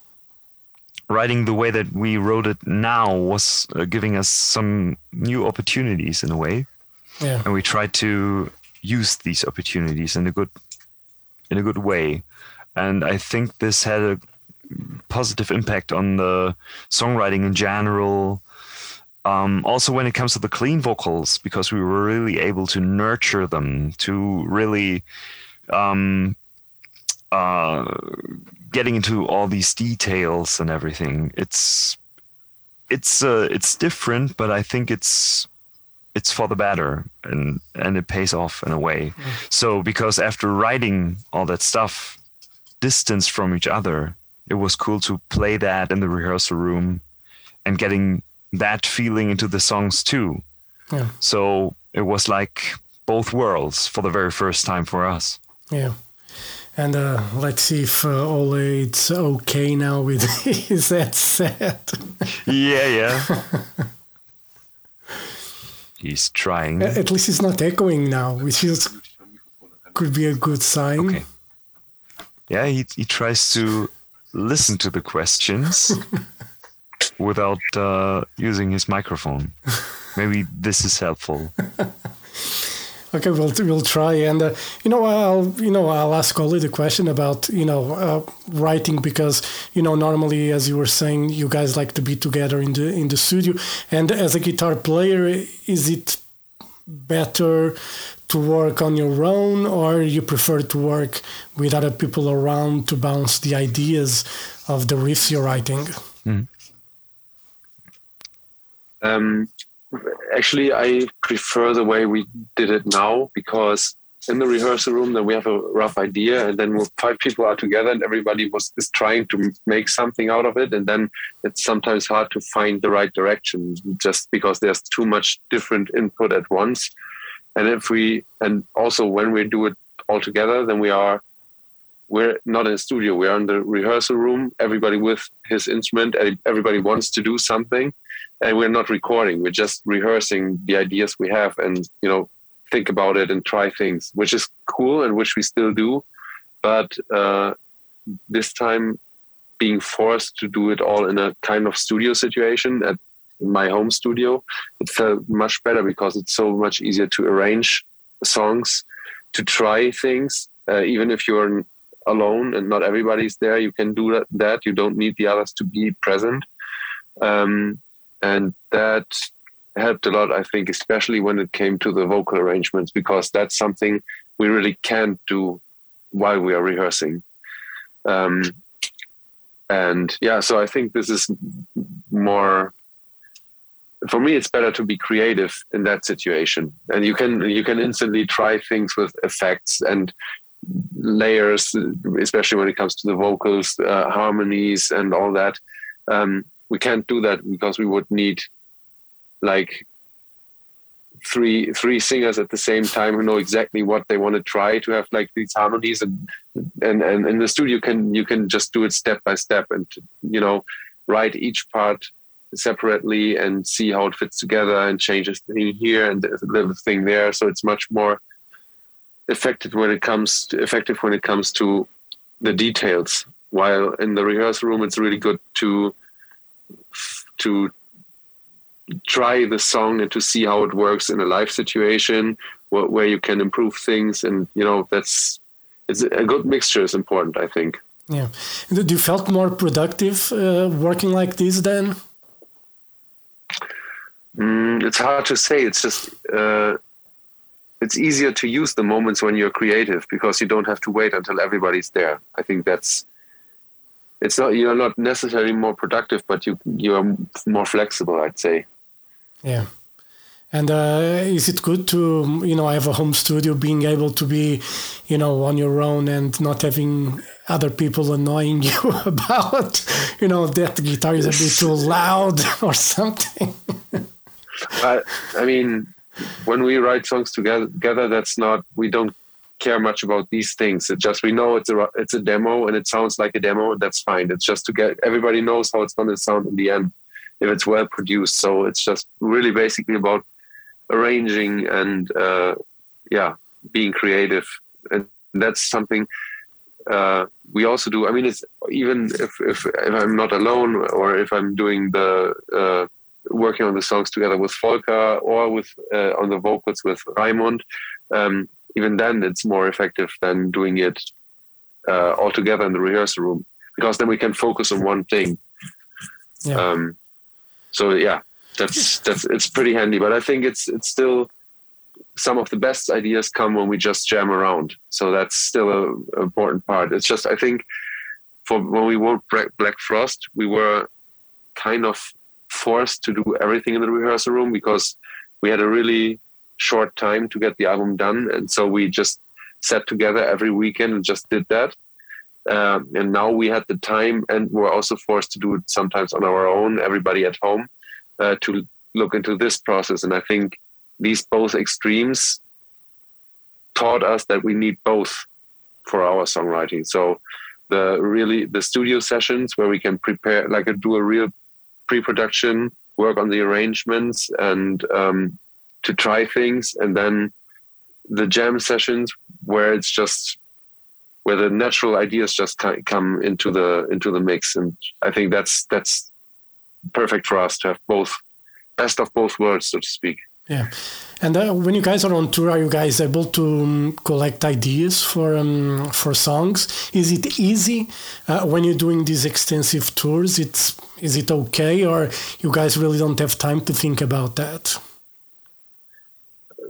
writing the way that we wrote it now was uh, giving us some new opportunities in a way, yeah, and we tried to use these opportunities in a good, in a good way, and I think this had a positive impact on the songwriting in general. Um, also, when it comes to the clean vocals, because we were really able to nurture them, to really um, uh, getting into all these details and everything. It's it's uh, it's different, but I think it's it's for the better, and and it pays off in a way. So because after writing all that stuff, distance from each other, it was cool to play that in the rehearsal room and getting that feeling into the songs too. Yeah. So it was like both worlds for the very first time for us. Yeah. And uh, let's see if uh, Ole it's okay now with *laughs* his headset. Yeah, yeah. *laughs* He's trying. At least it's not echoing now, which is could be a good sign. Okay. Yeah, he, he tries to listen to the questions *laughs* without uh, using his microphone. Maybe this is helpful. *laughs* Okay, we'll we'll try, and uh, you know, I'll you know I'll ask Ole the question about you know uh, writing because you know normally, as you were saying, you guys like to be together in the in the studio, and as a guitar player, is it better to work on your own, or you prefer to work with other people around to bounce the ideas of the riffs you're writing? Mm. Um, actually, I prefer the way we did it now because in the rehearsal room, then we have a rough idea, and then five people are together, and everybody was is trying to make something out of it, and then it's sometimes hard to find the right direction just because there's too much different input at once. And if we and also when we do it all together, then we are we're not in a studio. We're in the rehearsal room. Everybody with his instrument. Everybody wants to do something, and we're not recording. We're just rehearsing the ideas we have, and you know, think about it and try things, which is cool and which we still do. But uh, this time, being forced to do it all in a kind of studio situation at my home studio, it felt much better because it's so much easier to arrange songs, to try things, uh, even if you're alone and not everybody's there. You can do that. You don't need the others to be present. Um, and that helped a lot, I think, especially when it came to the vocal arrangements, because that's something we really can't do while we are rehearsing. Um, and yeah, so I think this is more for me it's better to be creative in that situation and you can you can instantly try things with effects and layers, especially when it comes to the vocals, uh, harmonies, and all that. Um, we can't do that because we would need like three three singers at the same time who know exactly what they want to try to have like these harmonies and and and in the studio you can you can just do it step by step and you know write each part separately and see how it fits together and change a thing here and little thing there so it's much more effective when it comes to, effective when it comes to the details. While in the rehearsal room, it's really good to to try the song and to see how it works in a live situation where, where you can improve things and you know that's it's a good mixture is important i think. Yeah. Do you felt more productive uh, working like this then? Mm, it's hard to say. It's just uh, it's easier to use the moments when you're creative because you don't have to wait until everybody's there. I think that's it's not you're not necessarily more productive, but you you're more flexible. I'd say. Yeah. And uh, is it good to you know I have a home studio, being able to be, you know, on your own and not having other people annoying *laughs* you about, you know, that guitar is a bit too loud *laughs* or something? I, I mean, when we write songs together, together, that's not we don't care much about these things. It's just we know it's a it's a demo and it sounds like a demo. That's fine. It's just to get everybody knows how it's going to sound in the end if it's well produced. So it's just really basically about arranging and uh, yeah, being creative, and that's something uh, we also do. I mean, it's even if, if if I'm not alone or if I'm doing the uh, working on the songs together with Volker or with uh, on the vocals with Raimund, um, even then it's more effective than doing it uh, all together in the rehearsal room because then we can focus on one thing. Yeah. Um, so yeah, that's that's it's pretty handy. But I think it's it's still some of the best ideas come when we just jam around. So that's still a, a important part. It's just I think for when we wrote Black Frost, we were kind of forced to do everything in the rehearsal room because we had a really short time to get the album done, and so we just sat together every weekend and just did that. Um, and now we had the time, and we're also forced to do it sometimes on our own, everybody at home. uh, to look into this process. And I think these both extremes taught us that we need both for our songwriting. So the really the studio sessions where we can prepare, like do a real pre-production, work on the arrangements, and um, to try things, and then the jam sessions where it's just where the natural ideas just come into the into the mix and i think that's that's perfect for us to have both best of both worlds so to speak. Yeah. And uh, when you guys are on tour are you guys able to um, collect ideas for um, for songs? Is it easy uh, when you're doing these extensive tours? It's is it okay or you guys really don't have time to think about that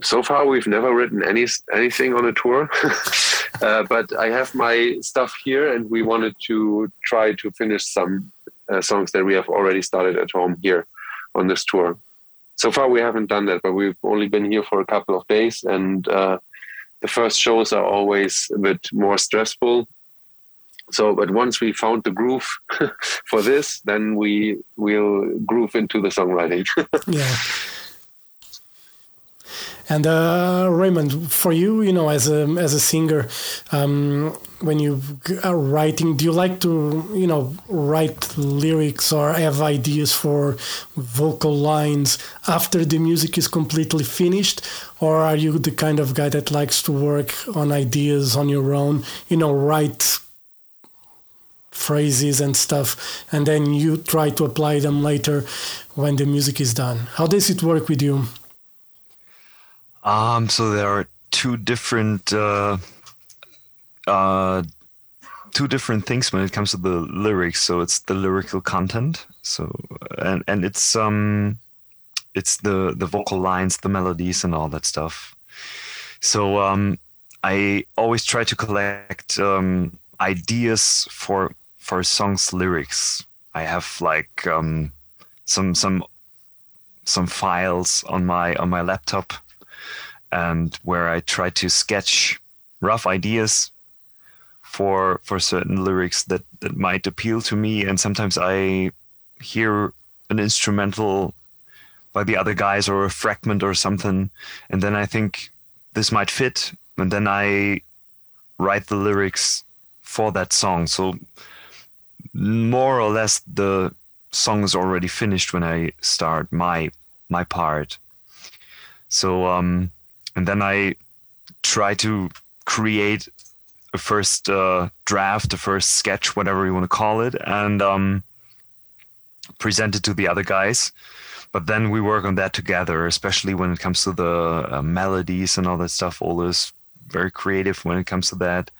so far we've never written any anything on a tour. *laughs* Uh, but i have my stuff here and we wanted to try to finish some uh, songs that we have already started at home here on this tour. So far we haven't done that but we've only been here for a couple of days and uh, the first shows are always a bit more stressful. So but once we found the groove *laughs* for this then we will groove into the songwriting. *laughs* Yeah and uh, Raimund, for you, you know, as a as a singer, um, when you are writing, do you like to, you know, write lyrics or have ideas for vocal lines after the music is completely finished, or are you the kind of guy that likes to work on ideas on your own? You know, write phrases and stuff, and then you try to apply them later when the music is done. How does it work with you? Um, so there are two different uh, uh, two different things when it comes to the lyrics. So it's the lyrical content. So and and it's um it's the the vocal lines, the melodies, and all that stuff. So um, I always try to collect um, ideas for for songs lyrics. I have like um, some some some files on my on my laptop and where I try to sketch rough ideas for for certain lyrics that that might appeal to me. And sometimes I hear an instrumental by the other guys or a fragment or something and then I think this might fit and then I write the lyrics for that song. So more or less the song is already finished when I start my my part. So um and then I try to create a first uh, draft, a first sketch, whatever you want to call it, and um, present it to the other guys. But then we work on that together, especially when it comes to the uh, melodies and all that stuff. Ole is very creative when it comes to that,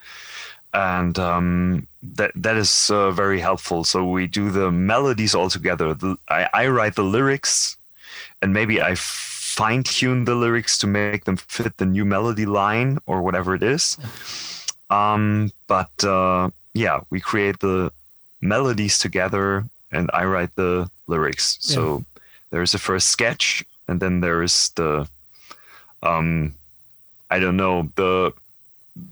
and um, that that is uh, very helpful. So we do the melodies all together. The, I, I write the lyrics, and maybe I fine tune the lyrics to make them fit the new melody line or whatever it is. Um, but uh, yeah, we create the melodies together and I write the lyrics. Yeah. So there's a first sketch and then there's the, um, I don't know, the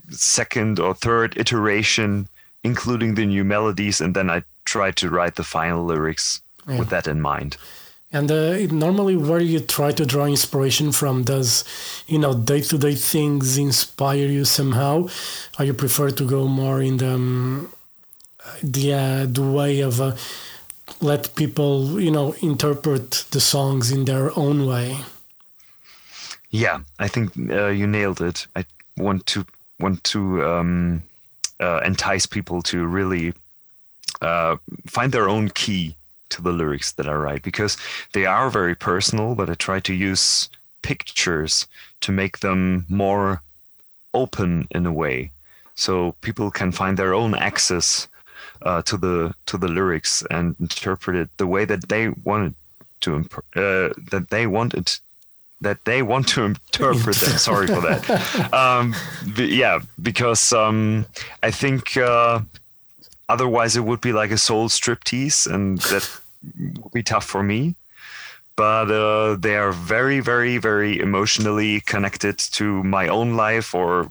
second or third iteration, including the new melodies. And then I try to write the final lyrics yeah. with that in mind. And uh, normally, where you try to draw inspiration from, does you know day to day things inspire you somehow, or you prefer to go more in the um, the uh, the way of uh, let people you know interpret the songs in their own way? Yeah, I think uh, you nailed it. I want to want to um, uh, entice people to really uh, find their own key to the lyrics that I write because they are very personal, but I try to use pictures to make them more open in a way, so people can find their own access uh, to the to the lyrics and interpret it the way that they want to uh, that they want it that they want to interpret them. Sorry for that. *laughs* Um, yeah, because um, I think uh, Otherwise, it would be like a soul striptease, and that would be tough for me. But uh, they are very, very, very emotionally connected to my own life or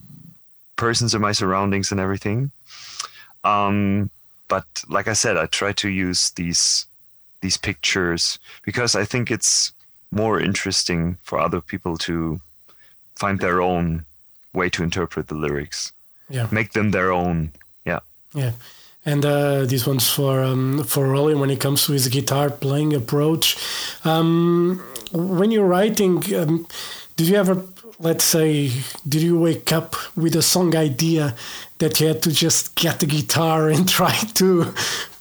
persons in my surroundings and everything. Um, but like I said, I try to use these these pictures because I think it's more interesting for other people to find their own way to interpret the lyrics. Yeah. Make them their own. Yeah. Yeah. And uh, this one's for um, for Rolly when it comes to his guitar playing approach. Um, when you're writing, um, did you ever, let's say, did you wake up with a song idea that you had to just get the guitar and *laughs* try to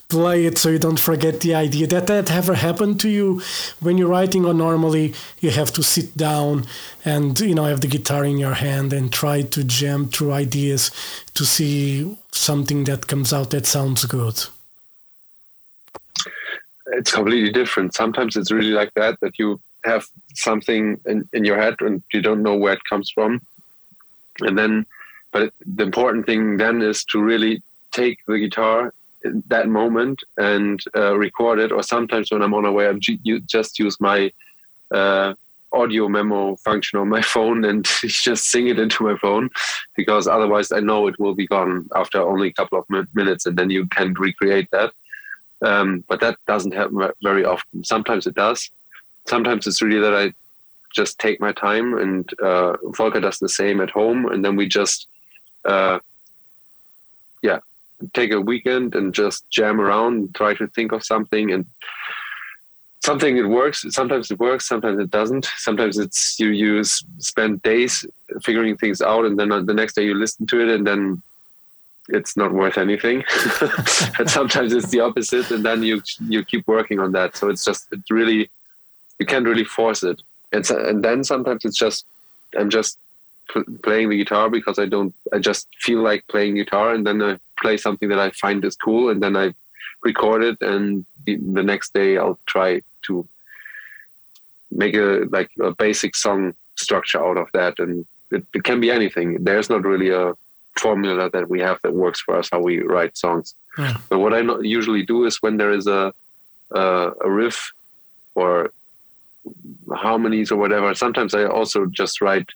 play it so you don't forget the idea. That that ever happened to you when you're writing, or normally you have to sit down and you know have the guitar in your hand and try to jam through ideas to see something that comes out that sounds good. It's completely different. Sometimes it's really like that that you have something in, in your head and you don't know where it comes from, and then. But the important thing then is to really take the guitar in that moment and uh, record it. Or sometimes when I'm on a way, I just use my uh, audio memo function on my *laughs* phone and *laughs* just sing it into my phone because otherwise I know it will be gone after only a couple of minutes and then you can recreate that. Um, but that doesn't happen very often. Sometimes it does. Sometimes it's really that I just take my time and uh, Volker does the same at home and then we just uh, yeah take a weekend and just jam around try to think of something and something it works sometimes it works sometimes it doesn't. Sometimes it's you use spend days figuring things out and then uh, the next day you listen to it and then it's not worth anything. *laughs* And *laughs* sometimes it's the opposite and then you you keep working on that. So it's just it really you can't really force it. And, so, uh, and then sometimes it's just i'm just playing the guitar because I don't. I just feel like playing guitar, and then I play something that I find is cool, and then I record it, and the next day I'll try to make a like a basic song structure out of that, and it, it can be anything. There's not really a formula that we have that works for us how we write songs. Yeah. But what I usually do is when there is a a, a riff or harmonies or whatever. Sometimes I also just write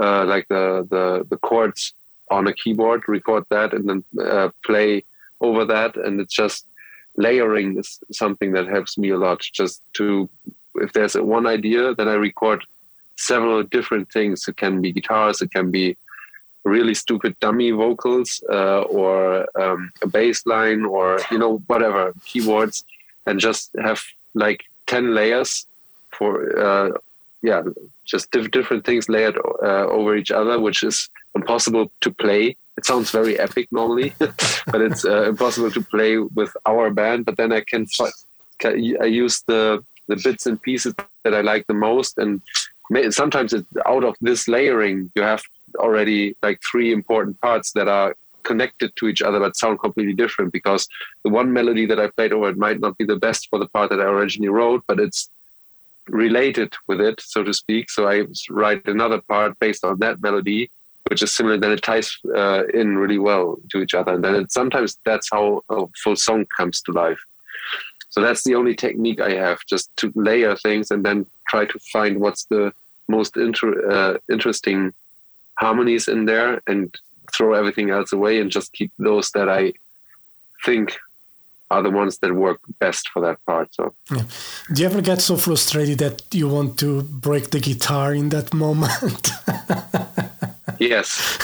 uh, like the, the the chords on a keyboard, record that, and then uh, play over that. And it's just layering is something that helps me a lot. Just to if there's one idea, then I record several different things. It can be guitars, it can be really stupid dummy vocals, uh, or um, a bass line, or you know whatever keyboards, and just have like ten layers for uh, yeah just diff- different things layered uh, over each other, which is impossible to play. It sounds very epic normally, *laughs* but it's uh, impossible to play with our band. But then I can, I use the the bits and pieces that I like the most, and sometimes it, out of this layering, you have already like three important parts that are connected to each other but sound completely different because the one melody that I played over it might not be the best for the part that I originally wrote, but it's related with it, so to speak. So I write another part based on that melody, which is similar. Then it ties uh, in really well to each other, and then it, sometimes that's how a full song comes to life. So that's the only technique I have, just to layer things and then try to find what's the most inter- uh, interesting harmonies in there, and throw everything else away and just keep those that I think are the ones that work best for that part. So, yeah. do you ever get so frustrated that you want to break the guitar in that moment? *laughs* yes,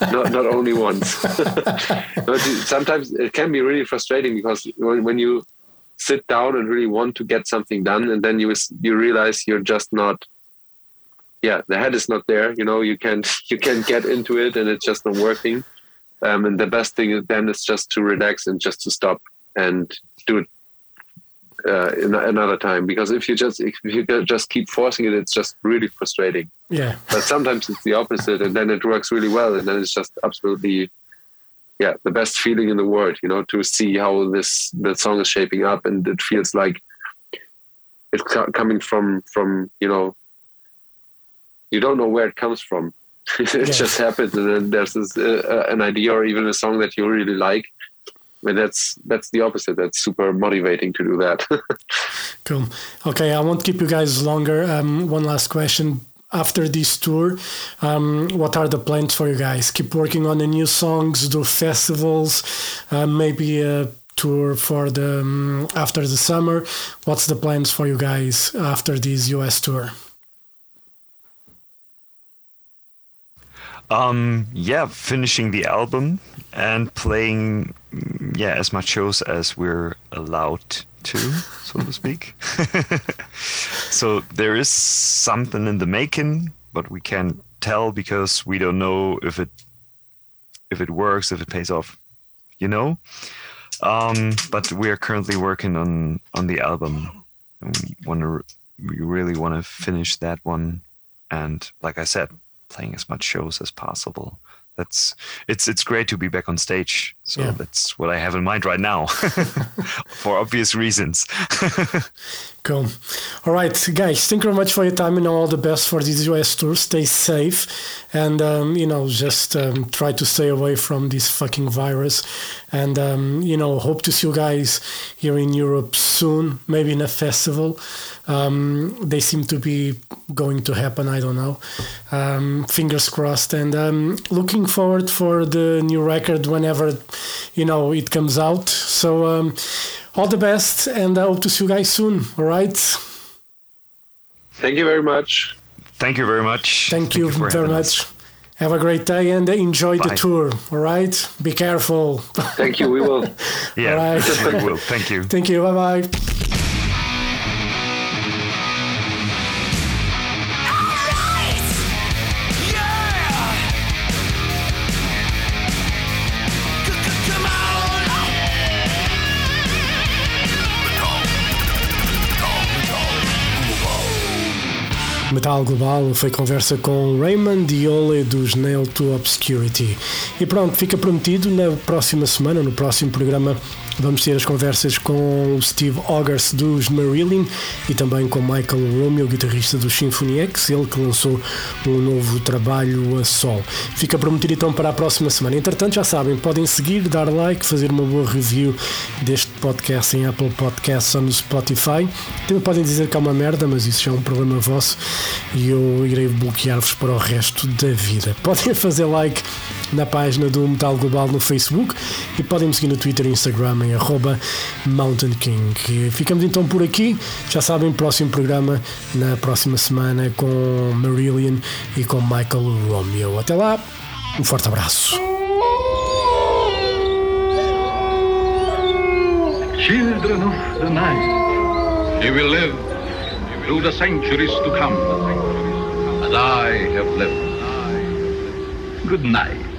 not not only once. *laughs* sometimes it can be really frustrating because when, when you sit down and really want to get something done, and then you you realize you're just not. Yeah, the head is not there. You know, you can't *laughs* you can't get into it, and it's just not working. Um, and the best thing then is just to relax and just to stop and do it uh, another time because if you just if you just keep forcing it it's just really frustrating. Yeah. But sometimes it's the opposite and then it works really well and then it's just absolutely yeah the best feeling in the world you know to see how this the song is shaping up and it feels like it's coming from from you know you don't know where it comes from. *laughs* It just happens and then there's this uh, an idea or even a song that you really like but that's that's the opposite. That's super motivating to do that. *laughs* cool. Okay, I won't keep you guys longer. Um, one last question. After this tour, um, what are the plans for you guys? Keep working on the new songs, do festivals, uh, maybe a tour for the um, after the summer. What's the plans for you guys after this US tour? Um, yeah, finishing the album and playing, yeah, as much shows as we're allowed to, so to speak. *laughs* so there is something in the making, but we can't tell because we don't know if it if it works, if it pays off, you know. Um, but we are currently working on on the album. And we want to, we really want to finish that one, and like I said, playing as much shows as possible. That's it's it's great to be back on stage. So Yeah. that's what I have in mind right now, *laughs* for obvious reasons. *laughs* Cool. All right, guys. Thank you very much for your time and all the best for this US tour. Stay safe, and um, you know, just um, try to stay away from this fucking virus. And um, you know, hope to see you guys here in Europe soon, maybe in a festival. Um, they seem to be going to happen. I don't know. Um, fingers crossed. And um, looking forward for the new record whenever you know it comes out. So. All the best, and I hope to see you guys soon. All right. Thank you very much. Thank you very much. Thank, you, for very much. us. Have a great day and enjoy the tour. All right. Be careful. Thank you. We will. *laughs* Yeah, All right. we will. Thank you. *laughs* Thank you. Bye bye. Metal Global foi conversa com Raymond Diole dos Nail to Obscurity. E pronto, fica prometido na próxima semana, no próximo programa, vamos ter as conversas com o Steve Augers dos Marillion e também com Michael Romeo, guitarrista do Symphony X, ele que lançou um novo trabalho a sol. Fica prometido então para a próxima semana. Entretanto, já sabem, podem seguir, dar like, fazer uma boa review deste podcast em Apple Podcasts ou no Spotify. Também podem dizer que é uma merda, mas isso já é um problema vosso e eu irei bloquear-vos para o resto da vida. *laughs* Podem fazer like na página do Metal Global no Facebook e podem me seguir no Twitter e Instagram em arroba Mountain King. Ficamos então por aqui. Já sabem, próximo programa na próxima semana com Marillion e com Michael Romeo. Até lá, um forte abraço. Children of the night, you will live through the centuries to come, as I have lived. Good night.